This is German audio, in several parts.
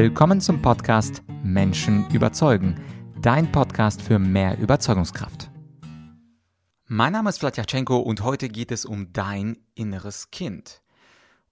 Willkommen zum Podcast Menschen überzeugen, dein Podcast für mehr Überzeugungskraft. Mein Name ist Vladyachenko und heute geht es um dein inneres Kind.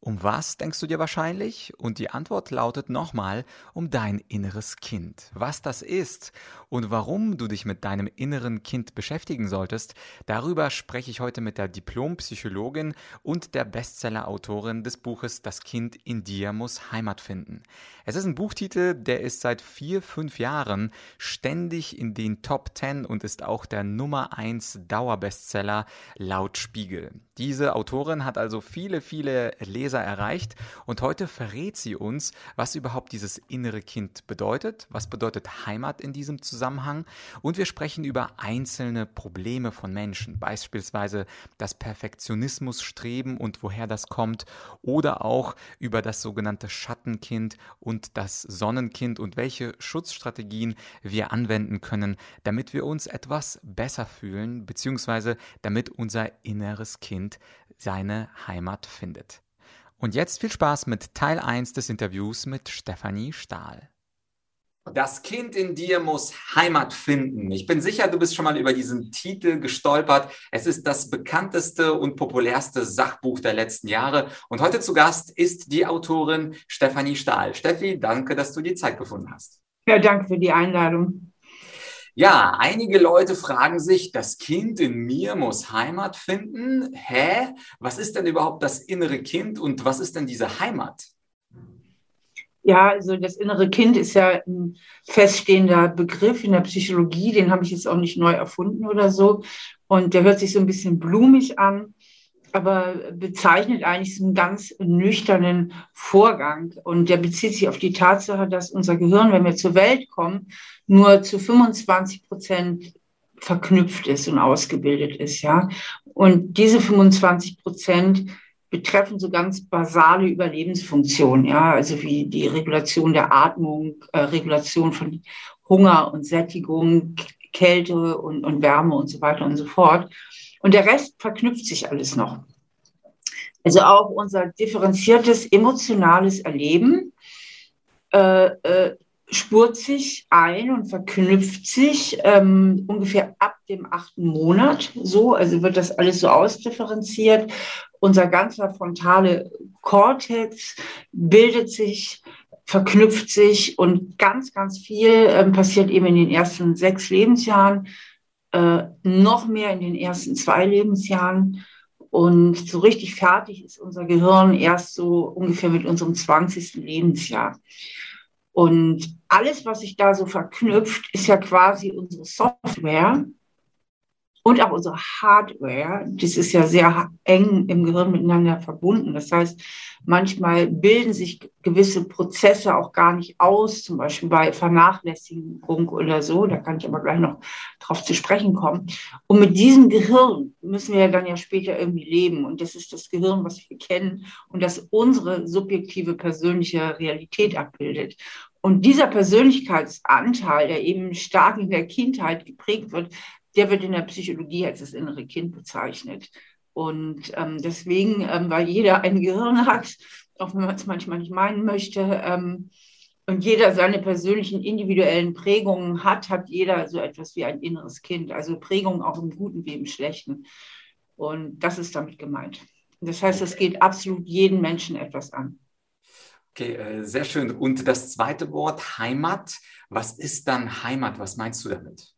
Um was denkst du dir wahrscheinlich? Und die Antwort lautet nochmal um dein inneres Kind. Was das ist und warum du dich mit deinem inneren Kind beschäftigen solltest, darüber spreche ich heute mit der Diplompsychologin und der Bestsellerautorin des Buches Das Kind in dir muss Heimat finden. Es ist ein Buchtitel, der ist seit vier, fünf Jahren ständig in den Top Ten und ist auch der Nummer eins Dauerbestseller laut Spiegel. Diese Autorin hat also viele, viele Leser erreicht und heute verrät sie uns, was überhaupt dieses innere Kind bedeutet, was bedeutet Heimat in diesem Zusammenhang und wir sprechen über einzelne Probleme von Menschen, beispielsweise das Perfektionismusstreben und woher das kommt oder auch über das sogenannte Schattenkind und das Sonnenkind und welche Schutzstrategien wir anwenden können, damit wir uns etwas besser fühlen, beziehungsweise damit unser inneres Kind seine Heimat findet. Und jetzt viel Spaß mit Teil 1 des Interviews mit Stefanie Stahl. Das Kind in dir muss Heimat finden. Ich bin sicher, du bist schon mal über diesen Titel gestolpert. Es ist das bekannteste und populärste Sachbuch der letzten Jahre. Und heute zu Gast ist die Autorin Stefanie Stahl. Steffi, danke, dass du die Zeit gefunden hast. Ja, danke für die Einladung. Ja, einige Leute fragen sich, das Kind in mir muss Heimat finden. Hä? Was ist denn überhaupt das innere Kind und was ist denn diese Heimat? Ja, also das innere Kind ist ja ein feststehender Begriff in der Psychologie, den habe ich jetzt auch nicht neu erfunden oder so. Und der hört sich so ein bisschen blumig an aber bezeichnet eigentlich einen ganz nüchternen Vorgang. Und der bezieht sich auf die Tatsache, dass unser Gehirn, wenn wir zur Welt kommen, nur zu 25 Prozent verknüpft ist und ausgebildet ist, ja. Und diese 25 Prozent betreffen so ganz basale Überlebensfunktionen, ja, also wie die Regulation der Atmung, äh, Regulation von Hunger und Sättigung, Kälte und, und Wärme und so weiter und so fort. Und der Rest verknüpft sich alles noch. Also auch unser differenziertes emotionales Erleben äh, äh, spurt sich ein und verknüpft sich ähm, ungefähr ab dem achten Monat. So, also wird das alles so ausdifferenziert. Unser ganzer frontale Kortex bildet sich, verknüpft sich und ganz, ganz viel ähm, passiert eben in den ersten sechs Lebensjahren äh, noch mehr in den ersten zwei Lebensjahren. Und so richtig fertig ist unser Gehirn erst so ungefähr mit unserem 20. Lebensjahr. Und alles, was sich da so verknüpft, ist ja quasi unsere Software, und auch unsere Hardware, das ist ja sehr eng im Gehirn miteinander verbunden. Das heißt, manchmal bilden sich gewisse Prozesse auch gar nicht aus, zum Beispiel bei Vernachlässigung oder so. Da kann ich aber gleich noch drauf zu sprechen kommen. Und mit diesem Gehirn müssen wir ja dann ja später irgendwie leben. Und das ist das Gehirn, was wir kennen und das unsere subjektive persönliche Realität abbildet. Und dieser Persönlichkeitsanteil, der eben stark in der Kindheit geprägt wird, der wird in der Psychologie als das innere Kind bezeichnet. Und ähm, deswegen, ähm, weil jeder ein Gehirn hat, auch wenn man es manchmal nicht meinen möchte, ähm, und jeder seine persönlichen individuellen Prägungen hat, hat jeder so etwas wie ein inneres Kind. Also Prägungen auch im Guten wie im Schlechten. Und das ist damit gemeint. Das heißt, es geht absolut jeden Menschen etwas an. Okay, äh, sehr schön. Und das zweite Wort, Heimat. Was ist dann Heimat? Was meinst du damit?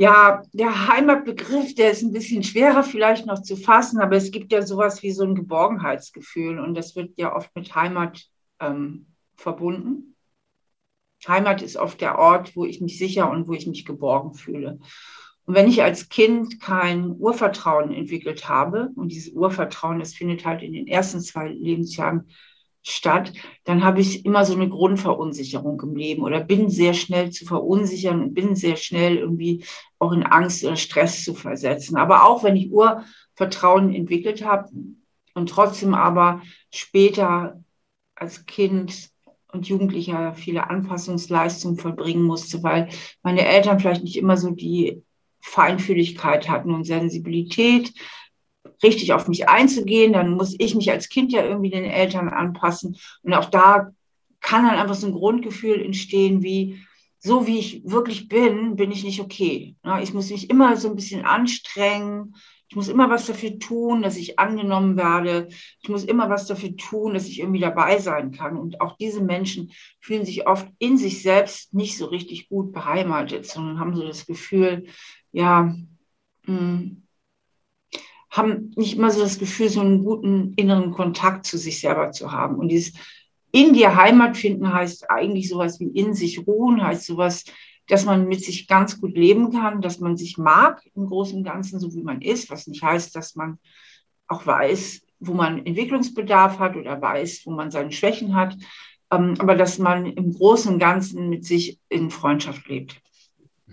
Ja, der Heimatbegriff, der ist ein bisschen schwerer vielleicht noch zu fassen, aber es gibt ja sowas wie so ein Geborgenheitsgefühl und das wird ja oft mit Heimat ähm, verbunden. Heimat ist oft der Ort, wo ich mich sicher und wo ich mich geborgen fühle. Und wenn ich als Kind kein Urvertrauen entwickelt habe, und dieses Urvertrauen, das findet halt in den ersten zwei Lebensjahren statt, dann habe ich immer so eine Grundverunsicherung im Leben oder bin sehr schnell zu verunsichern und bin sehr schnell irgendwie auch in Angst oder Stress zu versetzen. Aber auch wenn ich Urvertrauen entwickelt habe und trotzdem aber später als Kind und Jugendlicher viele Anpassungsleistungen vollbringen musste, weil meine Eltern vielleicht nicht immer so die Feinfühligkeit hatten und Sensibilität, richtig auf mich einzugehen. Dann muss ich mich als Kind ja irgendwie den Eltern anpassen. Und auch da kann dann einfach so ein Grundgefühl entstehen wie, so wie ich wirklich bin, bin ich nicht okay. Ich muss mich immer so ein bisschen anstrengen. Ich muss immer was dafür tun, dass ich angenommen werde. Ich muss immer was dafür tun, dass ich irgendwie dabei sein kann. Und auch diese Menschen fühlen sich oft in sich selbst nicht so richtig gut beheimatet, sondern haben so das Gefühl, ja, mh, hm, haben nicht immer so das Gefühl, so einen guten inneren Kontakt zu sich selber zu haben. Und dieses in dir Heimat finden heißt eigentlich sowas wie in sich ruhen, heißt sowas, dass man mit sich ganz gut leben kann, dass man sich mag im Großen und Ganzen, so wie man ist, was nicht heißt, dass man auch weiß, wo man Entwicklungsbedarf hat oder weiß, wo man seine Schwächen hat, ähm, aber dass man im Großen und Ganzen mit sich in Freundschaft lebt.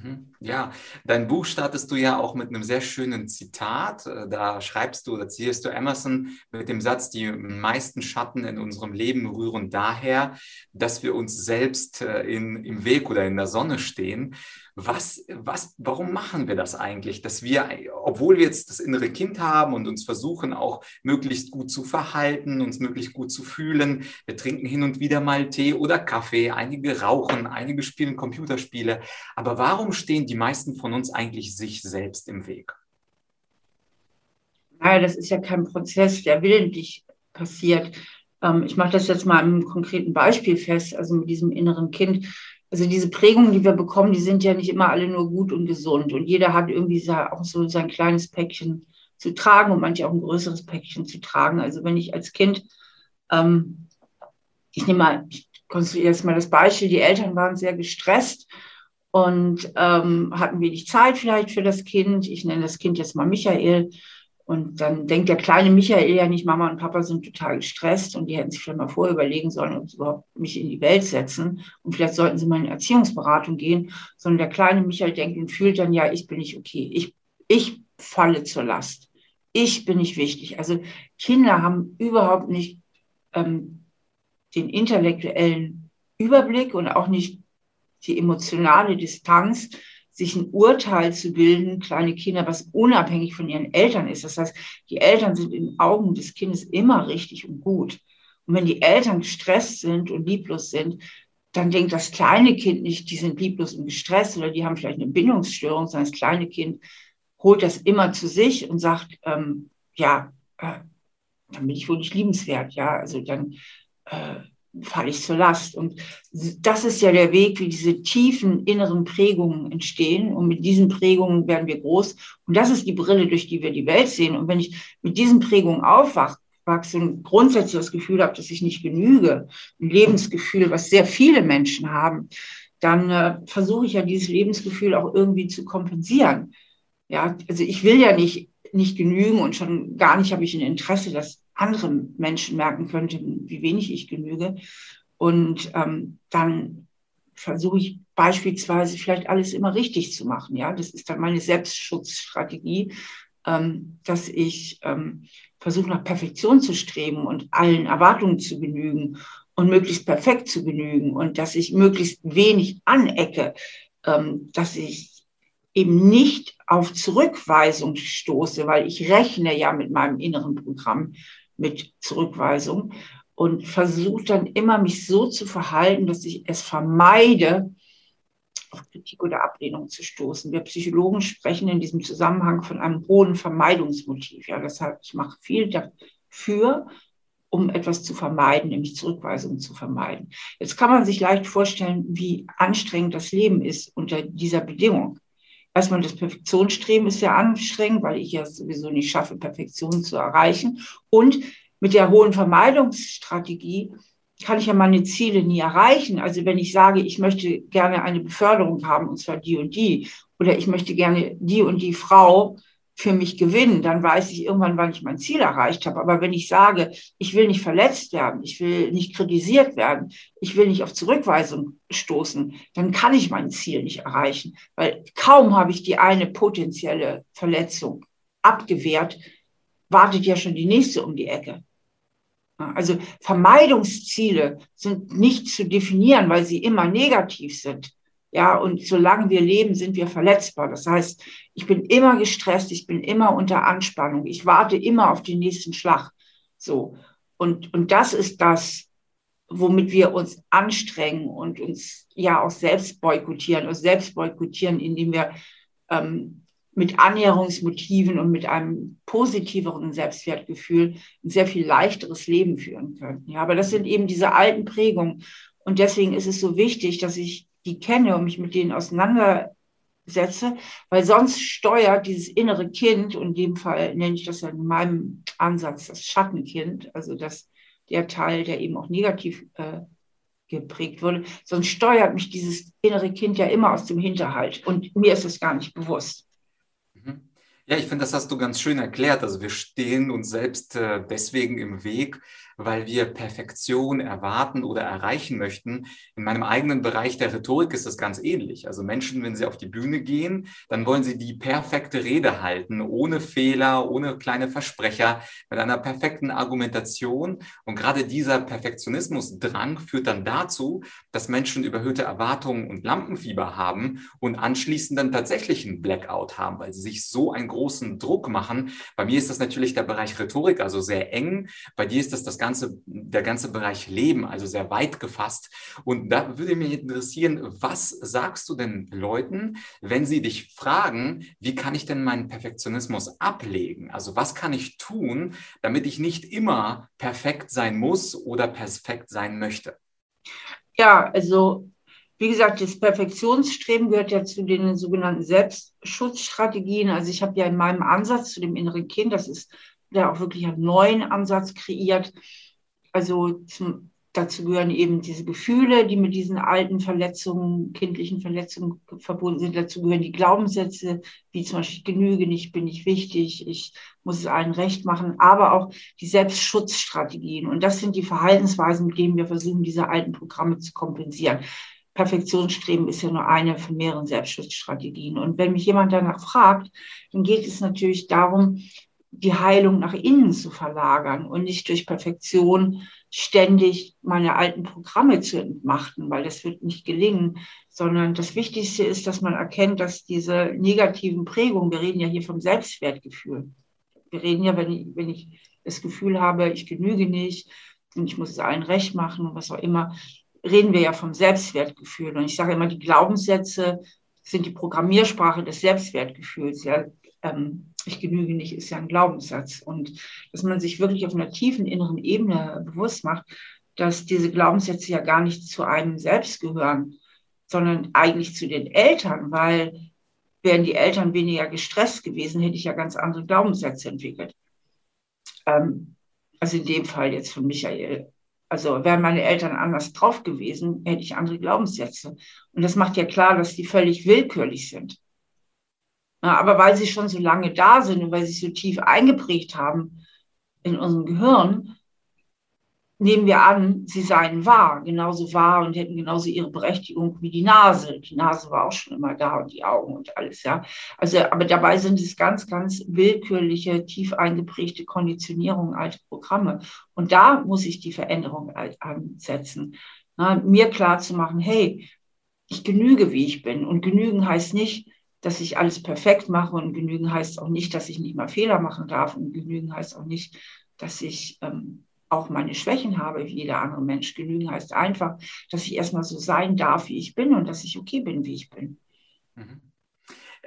Mhm. Ja, dein Buch startest du ja auch mit einem sehr schönen Zitat. Äh, da schreibst du oder zitierst du Emerson mit dem Satz, die meisten Schatten in unserem Leben rühren daher, dass wir uns selbst äh, in, im Weg oder in der Sonne stehen. Was, was, warum machen wir das eigentlich? Dass wir, obwohl wir jetzt das innere Kind haben und uns versuchen auch möglichst gut zu verhalten, uns möglichst gut zu fühlen, wir trinken hin und wieder mal Tee oder Kaffee, einige rauchen, einige spielen Computerspiele. Aber warum stehen die meisten von uns eigentlich sich selbst im Weg? Naja, das ist ja kein Prozess, der willentlich passiert. Ähm, ich mache das jetzt mal im konkreten Beispiel fest, also mit diesem inneren Kind also diese Prägungen, die wir bekommen, die sind ja nicht immer alle nur gut und gesund. Und jeder hat irgendwie auch so sein kleines Päckchen zu tragen und manche auch ein größeres Päckchen zu tragen. Also wenn ich als Kind, ähm, ich nehme mal, ich konstruiere jetzt mal das Beispiel, die Eltern waren sehr gestresst und ähm, hatten wenig Zeit vielleicht für das Kind. Ich nenne das Kind jetzt mal Michael. Und dann denkt der kleine Michael ja nicht, Mama und Papa sind total gestresst und die hätten sich vielleicht mal vorher überlegen sollen, ob sie überhaupt mich in die Welt setzen. Und vielleicht sollten sie mal in Erziehungsberatung gehen, sondern der kleine Michael denkt und fühlt dann, ja, ich bin nicht okay. Ich, ich falle zur Last. Ich bin nicht wichtig. Also Kinder haben überhaupt nicht ähm, den intellektuellen Überblick und auch nicht die emotionale Distanz, sich ein Urteil zu bilden, kleine Kinder, was unabhängig von ihren Eltern ist. Das heißt, die Eltern sind in Augen des Kindes immer richtig und gut. Und wenn die Eltern gestresst sind und lieblos sind, dann denkt das kleine Kind nicht, die sind lieblos und gestresst oder die haben vielleicht eine Bindungsstörung, sondern das kleine Kind holt das immer zu sich und sagt, ähm, ja, äh, dann bin ich wohl nicht liebenswert, ja, also dann äh, falle ich zur Last. Und das ist ja der Weg, wie diese tiefen inneren Prägungen entstehen. Und mit diesen Prägungen werden wir groß. Und das ist die Brille, durch die wir die Welt sehen. Und wenn ich mit diesen Prägungen aufwache, und grundsätzlich das Gefühl habe, dass ich nicht genüge, ein Lebensgefühl, was sehr viele Menschen haben, dann äh, versuche ich ja dieses Lebensgefühl auch irgendwie zu kompensieren. Ja, also ich will ja nicht, nicht genügen und schon gar nicht habe ich ein Interesse, dass andere Menschen merken könnten, wie wenig ich genüge. Und ähm, dann versuche ich beispielsweise vielleicht alles immer richtig zu machen. Ja, das ist dann meine Selbstschutzstrategie, ähm, dass ich ähm, versuche nach Perfektion zu streben und allen Erwartungen zu genügen und möglichst perfekt zu genügen und dass ich möglichst wenig anecke, ähm, dass ich eben nicht auf Zurückweisung stoße, weil ich rechne ja mit meinem inneren Programm mit Zurückweisung und versuche dann immer, mich so zu verhalten, dass ich es vermeide, auf Kritik oder Ablehnung zu stoßen. Wir Psychologen sprechen in diesem Zusammenhang von einem hohen Vermeidungsmotiv. Ja, deshalb, ich mache viel dafür, um etwas zu vermeiden, nämlich Zurückweisung zu vermeiden. Jetzt kann man sich leicht vorstellen, wie anstrengend das Leben ist unter dieser Bedingung. Erstmal das Perfektionsstreben ist ja anstrengend, weil ich ja sowieso nicht schaffe, Perfektion zu erreichen. Und mit der hohen Vermeidungsstrategie kann ich ja meine Ziele nie erreichen. Also wenn ich sage, ich möchte gerne eine Beförderung haben, und zwar die und die, oder ich möchte gerne die und die Frau, für mich gewinnen, dann weiß ich irgendwann, wann ich mein Ziel erreicht habe. Aber wenn ich sage, ich will nicht verletzt werden, ich will nicht kritisiert werden, ich will nicht auf Zurückweisung stoßen, dann kann ich mein Ziel nicht erreichen, weil kaum habe ich die eine potenzielle Verletzung abgewehrt, wartet ja schon die nächste um die Ecke. Also Vermeidungsziele sind nicht zu definieren, weil sie immer negativ sind. Ja, und solange wir leben, sind wir verletzbar. Das heißt, ich bin immer gestresst, ich bin immer unter Anspannung, ich warte immer auf den nächsten Schlag. So. Und, und das ist das, womit wir uns anstrengen und uns ja auch selbst boykottieren, uns selbst boykottieren, indem wir ähm, mit Annäherungsmotiven und mit einem positiveren Selbstwertgefühl ein sehr viel leichteres Leben führen können. Ja, aber das sind eben diese alten Prägungen. Und deswegen ist es so wichtig, dass ich die kenne und mich mit denen auseinandersetze, weil sonst steuert dieses innere Kind, und in dem Fall nenne ich das ja in meinem Ansatz das Schattenkind, also das der Teil, der eben auch negativ äh, geprägt wurde. Sonst steuert mich dieses innere Kind ja immer aus dem Hinterhalt. Und mir ist es gar nicht bewusst. Mhm. Ja, ich finde, das hast du ganz schön erklärt. Also wir stehen uns selbst äh, deswegen im Weg, weil wir Perfektion erwarten oder erreichen möchten. In meinem eigenen Bereich der Rhetorik ist das ganz ähnlich. Also Menschen, wenn sie auf die Bühne gehen, dann wollen sie die perfekte Rede halten, ohne Fehler, ohne kleine Versprecher, mit einer perfekten Argumentation. Und gerade dieser Perfektionismusdrang führt dann dazu, dass Menschen überhöhte Erwartungen und Lampenfieber haben und anschließend dann tatsächlich einen Blackout haben, weil sie sich so einen großen Druck machen. Bei mir ist das natürlich der Bereich Rhetorik, also sehr eng. Bei dir ist das das ganze, der ganze Bereich Leben, also sehr weit gefasst. Und da würde mich interessieren, was sagst du denn Leuten, wenn sie dich fragen, wie kann ich denn meinen Perfektionismus ablegen? Also was kann ich tun, damit ich nicht immer perfekt sein muss oder perfekt sein möchte? Ja, also wie gesagt, das Perfektionsstreben gehört ja zu den sogenannten Selbstschutzstrategien. Also ich habe ja in meinem Ansatz zu dem inneren Kind, das ist der auch wirklich einen neuen Ansatz kreiert. Also zum, dazu gehören eben diese Gefühle, die mit diesen alten Verletzungen, kindlichen Verletzungen verbunden sind. Dazu gehören die Glaubenssätze, wie zum Beispiel genüge nicht, bin ich wichtig, ich muss es allen recht machen, aber auch die Selbstschutzstrategien. Und das sind die Verhaltensweisen, mit denen wir versuchen, diese alten Programme zu kompensieren. Perfektionsstreben ist ja nur eine von mehreren Selbstschutzstrategien. Und wenn mich jemand danach fragt, dann geht es natürlich darum, die Heilung nach innen zu verlagern und nicht durch Perfektion ständig meine alten Programme zu entmachten, weil das wird nicht gelingen, sondern das Wichtigste ist, dass man erkennt, dass diese negativen Prägungen, wir reden ja hier vom Selbstwertgefühl. Wir reden ja, wenn ich, wenn ich das Gefühl habe, ich genüge nicht und ich muss es allen recht machen und was auch immer, reden wir ja vom Selbstwertgefühl. Und ich sage immer, die Glaubenssätze sind die Programmiersprache des Selbstwertgefühls. Ja, ähm, ich genüge nicht, ist ja ein Glaubenssatz. Und dass man sich wirklich auf einer tiefen inneren Ebene bewusst macht, dass diese Glaubenssätze ja gar nicht zu einem selbst gehören, sondern eigentlich zu den Eltern, weil wären die Eltern weniger gestresst gewesen, hätte ich ja ganz andere Glaubenssätze entwickelt. Ähm, also in dem Fall jetzt von Michael. Also wären meine Eltern anders drauf gewesen, hätte ich andere Glaubenssätze. Und das macht ja klar, dass die völlig willkürlich sind. Aber weil sie schon so lange da sind und weil sie so tief eingeprägt haben in unserem Gehirn, nehmen wir an, sie seien wahr, genauso wahr und hätten genauso ihre Berechtigung wie die Nase. Die Nase war auch schon immer da und die Augen und alles, ja. Also, aber dabei sind es ganz, ganz willkürliche, tief eingeprägte Konditionierungen, alte Programme. Und da muss ich die Veränderung ansetzen. Na, mir klar zu machen, hey, ich genüge, wie ich bin. Und genügen heißt nicht, dass ich alles perfekt mache und genügen heißt auch nicht, dass ich nicht mal Fehler machen darf und genügen heißt auch nicht, dass ich ähm, auch meine Schwächen habe, wie jeder andere Mensch. Genügen heißt einfach, dass ich erstmal so sein darf, wie ich bin und dass ich okay bin, wie ich bin. Mhm.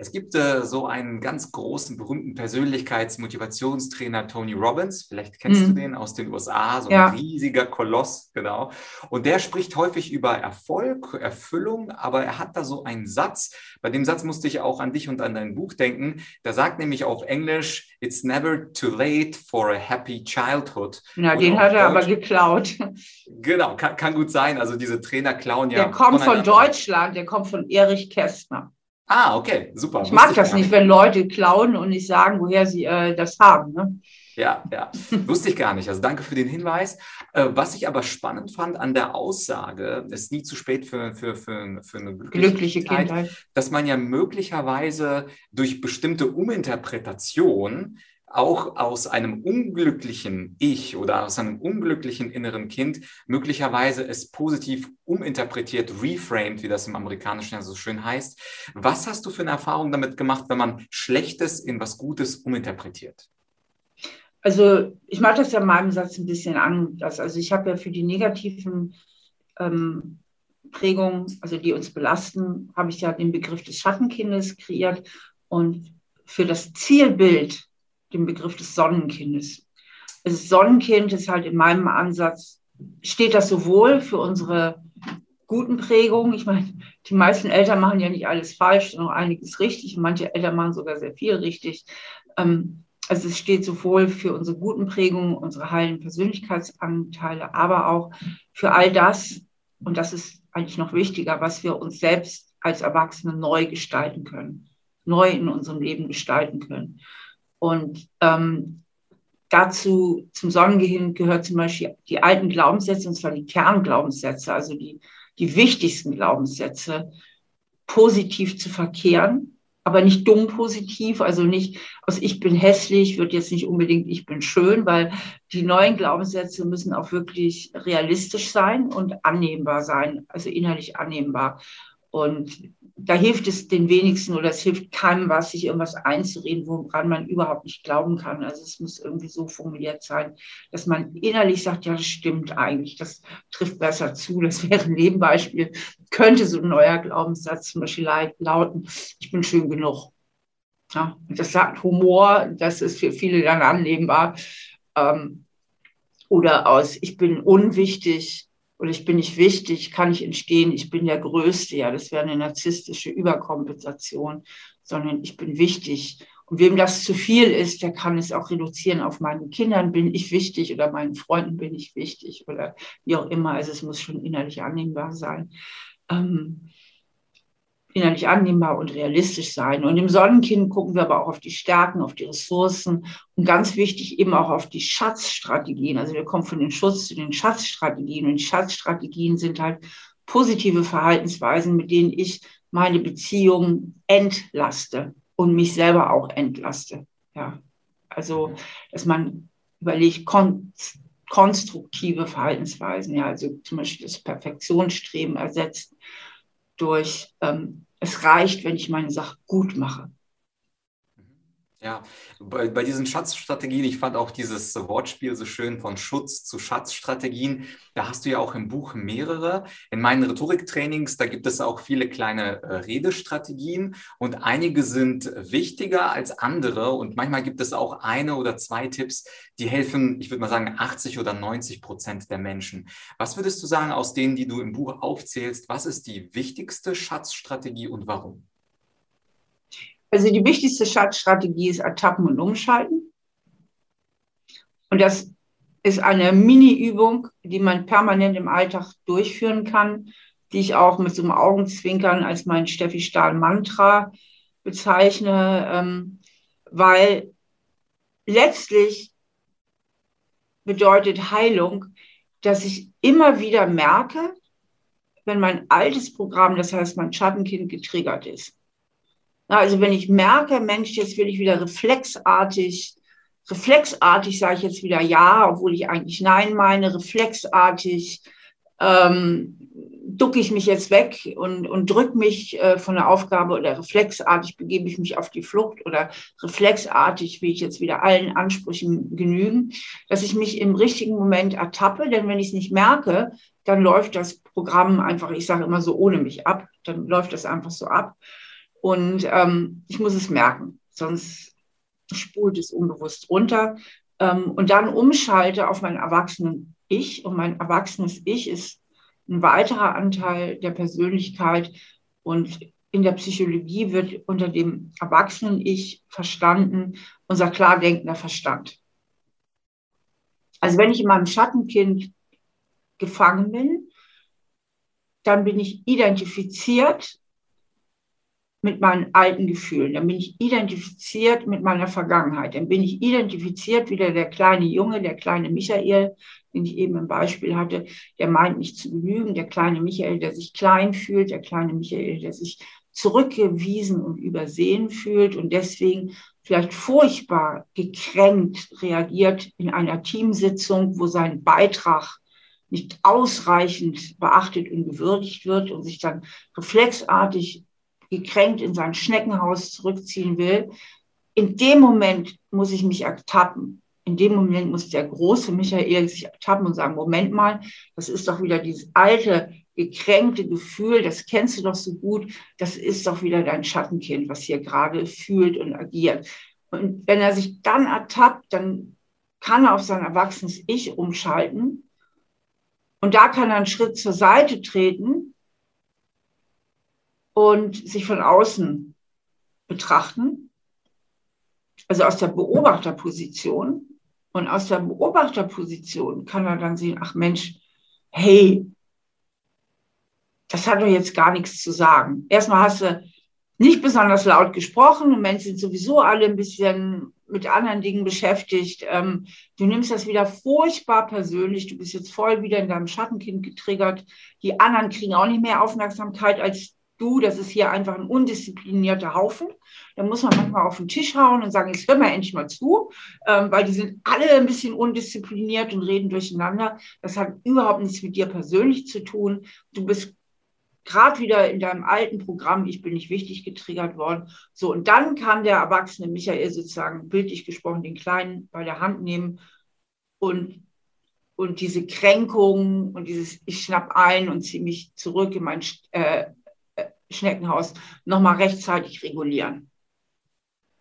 Es gibt äh, so einen ganz großen, berühmten Persönlichkeitsmotivationstrainer, Tony Robbins. Vielleicht kennst mhm. du den aus den USA, so ein ja. riesiger Koloss, genau. Und der spricht häufig über Erfolg, Erfüllung, aber er hat da so einen Satz. Bei dem Satz musste ich auch an dich und an dein Buch denken. Der sagt nämlich auf Englisch, It's never too late for a happy childhood. Ja, den hat er aber geklaut. Genau, kann, kann, gut sein. Also diese Trainer klauen ja. Der kommt von Deutschland, der kommt von Erich Kästner. Ah, okay, super. Ich mag das nicht, wenn Leute klauen und nicht sagen, woher sie äh, das haben. Ne? Ja, ja, wusste ich gar nicht. Also danke für den Hinweis. Äh, was ich aber spannend fand an der Aussage, es ist nie zu spät für, für, für, für eine glückliche, glückliche Kindheit, Kindheit, dass man ja möglicherweise durch bestimmte Uminterpretation auch aus einem unglücklichen Ich oder aus einem unglücklichen inneren Kind möglicherweise es positiv uminterpretiert, reframed, wie das im Amerikanischen ja so schön heißt. Was hast du für eine Erfahrung damit gemacht, wenn man Schlechtes in was Gutes uminterpretiert? Also ich mache das ja in meinem Satz ein bisschen anders. Also ich habe ja für die negativen ähm, Prägungen, also die uns belasten, habe ich ja den Begriff des Schattenkindes kreiert und für das Zielbild den Begriff des Sonnenkindes. Also Sonnenkind ist halt in meinem Ansatz, steht das sowohl für unsere guten Prägungen. Ich meine, die meisten Eltern machen ja nicht alles falsch, sondern einiges richtig. Manche Eltern machen sogar sehr viel richtig. Ähm, also es steht sowohl für unsere guten Prägungen, unsere heilen Persönlichkeitsanteile, aber auch für all das, und das ist eigentlich noch wichtiger, was wir uns selbst als Erwachsene neu gestalten können, neu in unserem Leben gestalten können. Und ähm, dazu zum Sonnengehirn gehört zum Beispiel die alten Glaubenssätze, und zwar die Kernglaubenssätze, also die, die wichtigsten Glaubenssätze, positiv zu verkehren aber nicht dumm positiv, also nicht aus ich bin hässlich, wird jetzt nicht unbedingt ich bin schön, weil die neuen Glaubenssätze müssen auch wirklich realistisch sein und annehmbar sein, also innerlich annehmbar. Und da hilft es den wenigsten oder es hilft keinem was, sich irgendwas einzureden, woran man überhaupt nicht glauben kann. Also es muss irgendwie so formuliert sein, dass man innerlich sagt, ja, das stimmt eigentlich, das trifft besser zu. Das wäre ein Nebenbeispiel. Könnte so ein neuer Glaubenssatz zum Beispiel lauten, ich bin schön genug. Ja, das sagt Humor, das ist für viele dann annehmbar. Ähm, oder aus, ich bin unwichtig, oder ich bin nicht wichtig, kann nicht entstehen, ich bin der Größte. Ja, das wäre eine narzisstische Überkompensation, sondern ich bin wichtig. Und wem das zu viel ist, der kann es auch reduzieren auf meinen Kindern bin ich wichtig oder meinen Freunden bin ich wichtig oder wie auch immer. Also es muss schon innerlich annehmbar sein. Ähm, innerlich annehmbar und realistisch sein. Und im Sonnenkind gucken wir aber auch auf die Stärken, auf die Ressourcen und ganz wichtig eben auch auf die Schatzstrategien. Also wir kommen von den Schutz zu den Schatzstrategien und die Schatzstrategien sind halt positive Verhaltensweisen, mit denen ich meine Beziehung entlaste und mich selber auch entlaste. Ja, also dass man überlegt, kon konstruktive Verhaltensweisen, ja, also zum Beispiel das Perfektionsstreben ersetzt durch, ähm, es reicht, wenn ich meine Sache gut mache. Ja, bei, bei diesen Schatzstrategien, ich fand auch dieses Wortspiel so schön von Schutz zu Schatzstrategien. Da hast du ja auch im Buch mehrere. In meinen Rhetoriktrainings, da gibt es auch viele kleine äh, Redestrategien und einige sind wichtiger als andere und manchmal gibt es auch eine oder zwei Tipps, die helfen, ich würde mal sagen, 80 oder 90 Prozent der Menschen. Was würdest du sagen aus denen, die du im Buch aufzählst, was ist die wichtigste Schatzstrategie und warum? Also die wichtigste Schatzstrategie ist Ertappen und Umschalten. Und das ist eine Mini-Übung, die man permanent im Alltag durchführen kann, die ich auch mit so einem Augenzwinkern als mein Steffi Stahl-Mantra bezeichne, ähm, weil letztlich bedeutet Heilung, dass ich immer wieder merke, wenn mein altes Programm, das heißt mein Schattenkind, getriggert ist. Also wenn ich merke, Mensch, jetzt will ich wieder reflexartig, reflexartig sage ich jetzt wieder ja, obwohl ich eigentlich nein meine, reflexartig ähm, ducke ich mich jetzt weg und, und drücke mich äh, von der Aufgabe oder reflexartig begebe ich mich auf die Flucht oder reflexartig will ich jetzt wieder allen Ansprüchen genügen, dass ich mich im richtigen Moment ertappe, denn wenn ich es nicht merke, dann läuft das Programm einfach, ich sage immer so ohne mich ab, dann läuft das einfach so ab. Und ähm, ich muss es merken, sonst spult es unbewusst runter. Ähm, und dann umschalte auf mein erwachsenen Ich. Und mein erwachsenes Ich ist ein weiterer Anteil der Persönlichkeit. Und in der Psychologie wird unter dem erwachsenen Ich verstanden unser klar denkender Verstand. Also wenn ich in meinem Schattenkind gefangen bin, dann bin ich identifiziert mit meinen alten Gefühlen, dann bin ich identifiziert mit meiner Vergangenheit, dann bin ich identifiziert wieder der kleine Junge, der kleine Michael, den ich eben im Beispiel hatte, der meint nicht zu genügen, der kleine Michael, der sich klein fühlt, der kleine Michael, der sich zurückgewiesen und übersehen fühlt und deswegen vielleicht furchtbar gekränkt reagiert in einer Teamsitzung, wo sein Beitrag nicht ausreichend beachtet und gewürdigt wird und sich dann reflexartig gekränkt in sein Schneckenhaus zurückziehen will, in dem Moment muss ich mich ertappen. in dem Moment muss der große Michael sich ertappen und sagen, Moment mal, das ist doch wieder dieses alte, gekränkte Gefühl, das kennst du doch so gut, das ist doch wieder dein Schattenkind, was hier gerade fühlt und agiert. Und wenn er sich dann ertappt, dann kann er auf sein erwachsenes Ich umschalten. Und da kann er einen Schritt zur Seite treten und sich von außen betrachten. Also aus der Beobachterposition. Und aus der Beobachterposition kann er dann sehen, ach Mensch, hey, das hat doch jetzt gar nichts zu sagen. Erstmal hast du nicht besonders laut gesprochen und Menschen sind sowieso alle ein bisschen mit anderen Dingen beschäftigt. Ähm, du nimmst das wieder furchtbar persönlich. Du bist jetzt voll wieder in deinem Schattenkind getriggert. Die anderen kriegen auch nicht mehr Aufmerksamkeit als du. Das ist hier einfach ein undisziplinierter Haufen. Da muss man manchmal auf den Tisch hauen und sagen, jetzt hör mal endlich mal zu, ähm, weil die sind alle ein bisschen undiszipliniert und reden durcheinander. Das hat überhaupt nichts mit dir persönlich zu tun. Du bist gerade wieder in deinem alten Programm, ich bin nicht wichtig, getriggert worden. So, und dann kann der erwachsene Michael sozusagen, bildlich gesprochen, den Kleinen bei der Hand nehmen und, und diese Kränkung und dieses, ich schnapp ein und ziehe mich zurück in mein äh, Schneckenhaus, nochmal rechtzeitig regulieren.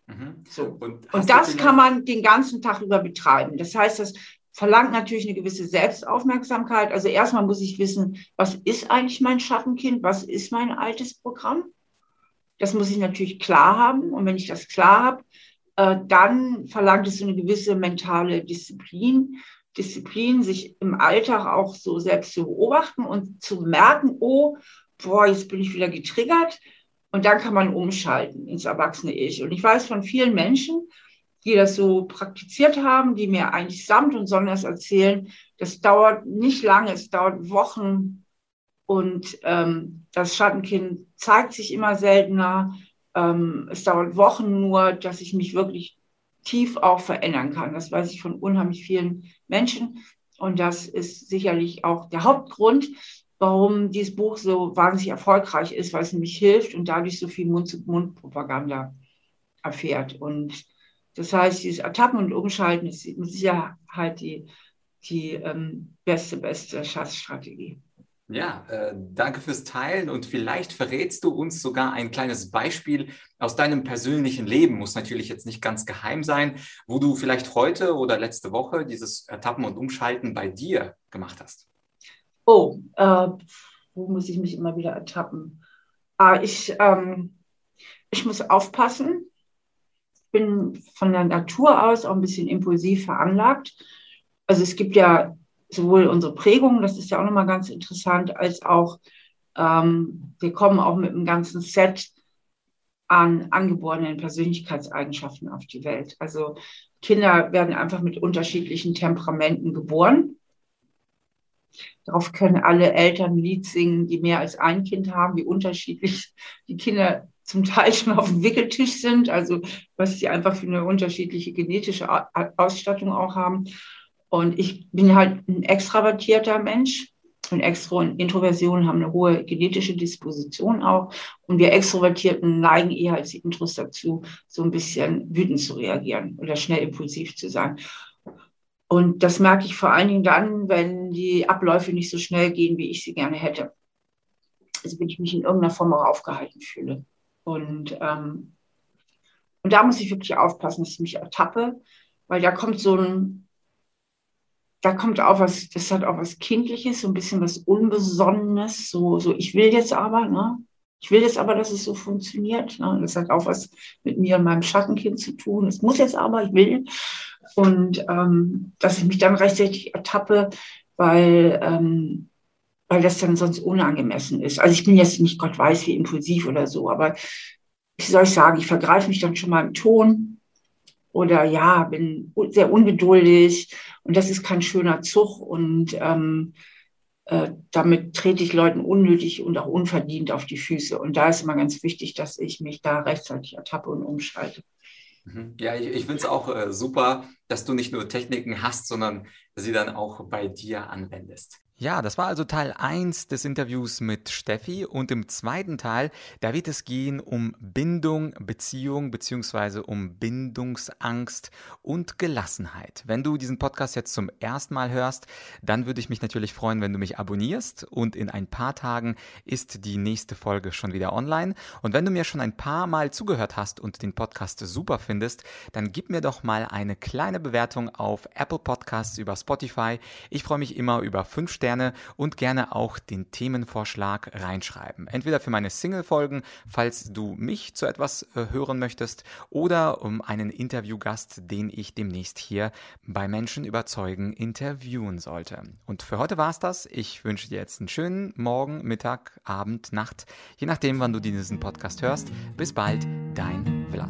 Mhm. So. Und, und das kann man den ganzen Tag über betreiben. Das heißt, das verlangt natürlich eine gewisse Selbstaufmerksamkeit. Also erstmal muss ich wissen, was ist eigentlich mein Schattenkind? Was ist mein altes Programm? Das muss ich natürlich klar haben. Und wenn ich das klar habe, äh, dann verlangt es eine gewisse mentale Disziplin. Disziplin, sich im Alltag auch so selbst zu beobachten und zu merken, oh, boah, jetzt bin ich wieder getriggert. Und dann kann man umschalten ins erwachsene Ich. Und ich weiß von vielen Menschen, die das so praktiziert haben, die mir eigentlich samt und sonders erzählen, das dauert nicht lange, es dauert Wochen und ähm, das Schattenkind zeigt sich immer seltener. Ähm, es dauert Wochen nur, dass ich mich wirklich tief auch verändern kann. Das weiß ich von unheimlich vielen Menschen. Und das ist sicherlich auch der Hauptgrund, warum dieses Buch so wahnsinnig erfolgreich ist, weil es nämlich hilft und dadurch so viel Mund-zu-Mund-Propaganda erfährt. Und das heißt, dieses Ertappen und Umschalten ist mit Sicherheit die, die ähm, beste, beste Schatzstrategie. Ja, äh, danke fürs Teilen und vielleicht verrätst du uns sogar ein kleines Beispiel aus deinem persönlichen Leben, muss natürlich jetzt nicht ganz geheim sein, wo du vielleicht heute oder letzte Woche dieses Ertappen und Umschalten bei dir gemacht hast. Oh, äh, wo muss ich mich immer wieder ertappen? Ah, ich, ähm, ich muss aufpassen, bin von der Natur aus auch ein bisschen impulsiv veranlagt. Also es gibt ja sowohl unsere Prägung, das ist ja auch nochmal ganz interessant, als auch ähm, wir kommen auch mit einem ganzen Set an angeborenen Persönlichkeitseigenschaften auf die Welt. Also Kinder werden einfach mit unterschiedlichen Temperamenten geboren. Darauf können alle Eltern ein Lied singen, die mehr als ein Kind haben, wie unterschiedlich die Kinder zum Teil schon auf dem Wickeltisch sind, also was sie einfach für eine unterschiedliche genetische Ausstattung auch haben. Und ich bin halt ein extravertierter Mensch. Und Extro und Introversion haben eine hohe genetische Disposition auch. Und wir Extrovertierten neigen eher als Intros dazu, so ein bisschen wütend zu reagieren oder schnell impulsiv zu sein. Und das merke ich vor allen Dingen dann, wenn die Abläufe nicht so schnell gehen, wie ich sie gerne hätte. Also wenn ich mich in irgendeiner Form auch aufgehalten fühle. Und, ähm, und da muss ich wirklich aufpassen, dass ich mich ertappe, weil da kommt so ein, da kommt auch was, das hat auch was Kindliches, so ein bisschen was Unbesonnenes, so, so ich will jetzt aber, ne? Ich will jetzt aber, dass es so funktioniert. Ne? Das hat auch was mit mir und meinem Schattenkind zu tun. Es muss jetzt aber, ich will. Und ähm, dass ich mich dann rechtzeitig ertappe, weil ähm, weil das dann sonst unangemessen ist. Also ich bin jetzt nicht Gott weiß wie impulsiv oder so, aber wie soll ich sagen, ich vergreife mich dann schon mal im Ton oder ja, bin sehr ungeduldig und das ist kein schöner Zug und ähm, äh, damit trete ich Leuten unnötig und auch unverdient auf die Füße. Und da ist immer ganz wichtig, dass ich mich da rechtzeitig ertappe und umschalte. Mhm. Ja, ich, ich finde es auch äh, super, dass du nicht nur Techniken hast, sondern sie dann auch bei dir anwendest. Ja, das war also Teil 1 des Interviews mit Steffi und im zweiten Teil, da wird es gehen um Bindung, Beziehung beziehungsweise um Bindungsangst und Gelassenheit. Wenn du diesen Podcast jetzt zum ersten Mal hörst, dann würde ich mich natürlich freuen, wenn du mich abonnierst und in ein paar Tagen ist die nächste Folge schon wieder online. Und wenn du mir schon ein paar Mal zugehört hast und den Podcast super findest, dann gib mir doch mal eine kleine Bewertung auf Apple Podcasts über Spotify. Ich freue mich immer über 5 Sterne Sterne und gerne auch den Themenvorschlag reinschreiben. Entweder für meine Single-Folgen, falls du mich zu etwas äh, hören möchtest, oder um einen Interviewgast, den ich demnächst hier bei Menschen überzeugen interviewen sollte. Und für heute war's das. Ich wünsche dir jetzt einen schönen Morgen, Mittag, Abend, Nacht, je nachdem, wann du diesen Podcast hörst. Bis bald, dein Vlad.